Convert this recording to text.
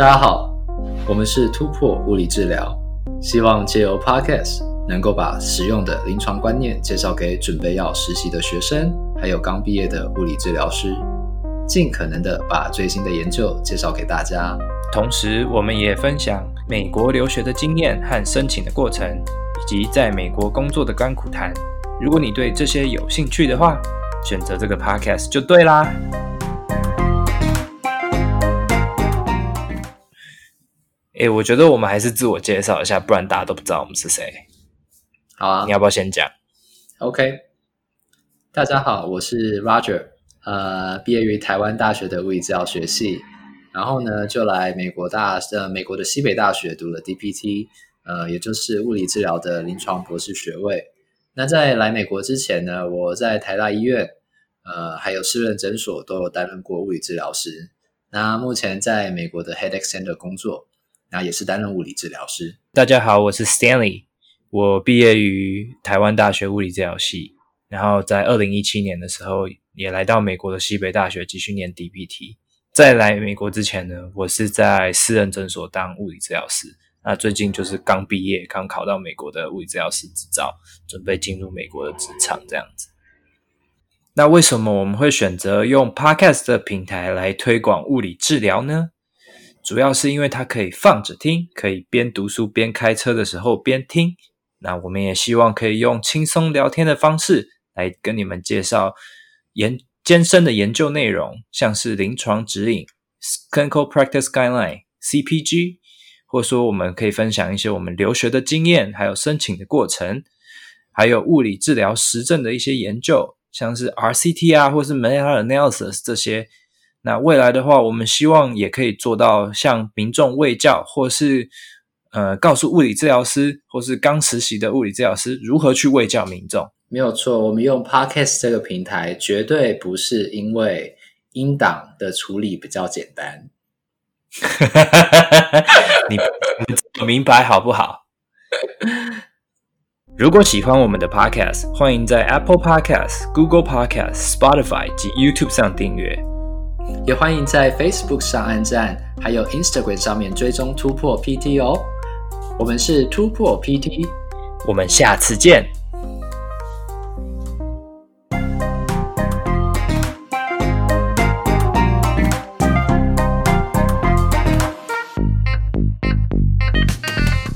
大家好，我们是突破物理治疗，希望借由 Podcast 能够把实用的临床观念介绍给准备要实习的学生，还有刚毕业的物理治疗师，尽可能的把最新的研究介绍给大家。同时，我们也分享美国留学的经验和申请的过程，以及在美国工作的甘苦谈。如果你对这些有兴趣的话，选择这个 Podcast 就对啦。哎，我觉得我们还是自我介绍一下，不然大家都不知道我们是谁。好啊，你要不要先讲？OK，大家好，我是 Roger，呃，毕业于台湾大学的物理治疗学系，然后呢，就来美国大呃美国的西北大学读了 DPT，呃，也就是物理治疗的临床博士学位。那在来美国之前呢，我在台大医院，呃，还有私人诊所都有担任过物理治疗师。那目前在美国的 Headache Center 工作。那也是担任物理治疗师。大家好，我是 Stanley，我毕业于台湾大学物理治疗系，然后在二零一七年的时候也来到美国的西北大学继续念 DPT。在来美国之前呢，我是在私人诊所当物理治疗师。那最近就是刚毕业，刚考到美国的物理治疗师执照，准备进入美国的职场这样子。那为什么我们会选择用 Podcast 的平台来推广物理治疗呢？主要是因为它可以放着听，可以边读书边开车的时候边听。那我们也希望可以用轻松聊天的方式来跟你们介绍研艰深的研究内容，像是临床指引 （Clinical Practice Guideline，CPG），或说我们可以分享一些我们留学的经验，还有申请的过程，还有物理治疗实证的一些研究，像是 RCT 啊，或是 Meta Analysis 这些。那未来的话，我们希望也可以做到向民众卫教，或是呃告诉物理治疗师，或是刚实习的物理治疗师如何去卫教民众。没有错，我们用 Podcast 这个平台，绝对不是因为音档的处理比较简单。你你明白好不好？如果喜欢我们的 Podcast，欢迎在 Apple Podcast、Google Podcast、Spotify 及 YouTube 上订阅。也欢迎在 Facebook 上按赞，还有 Instagram 上面追踪突破 PT 哦。我们是突破 PT，我们下次见。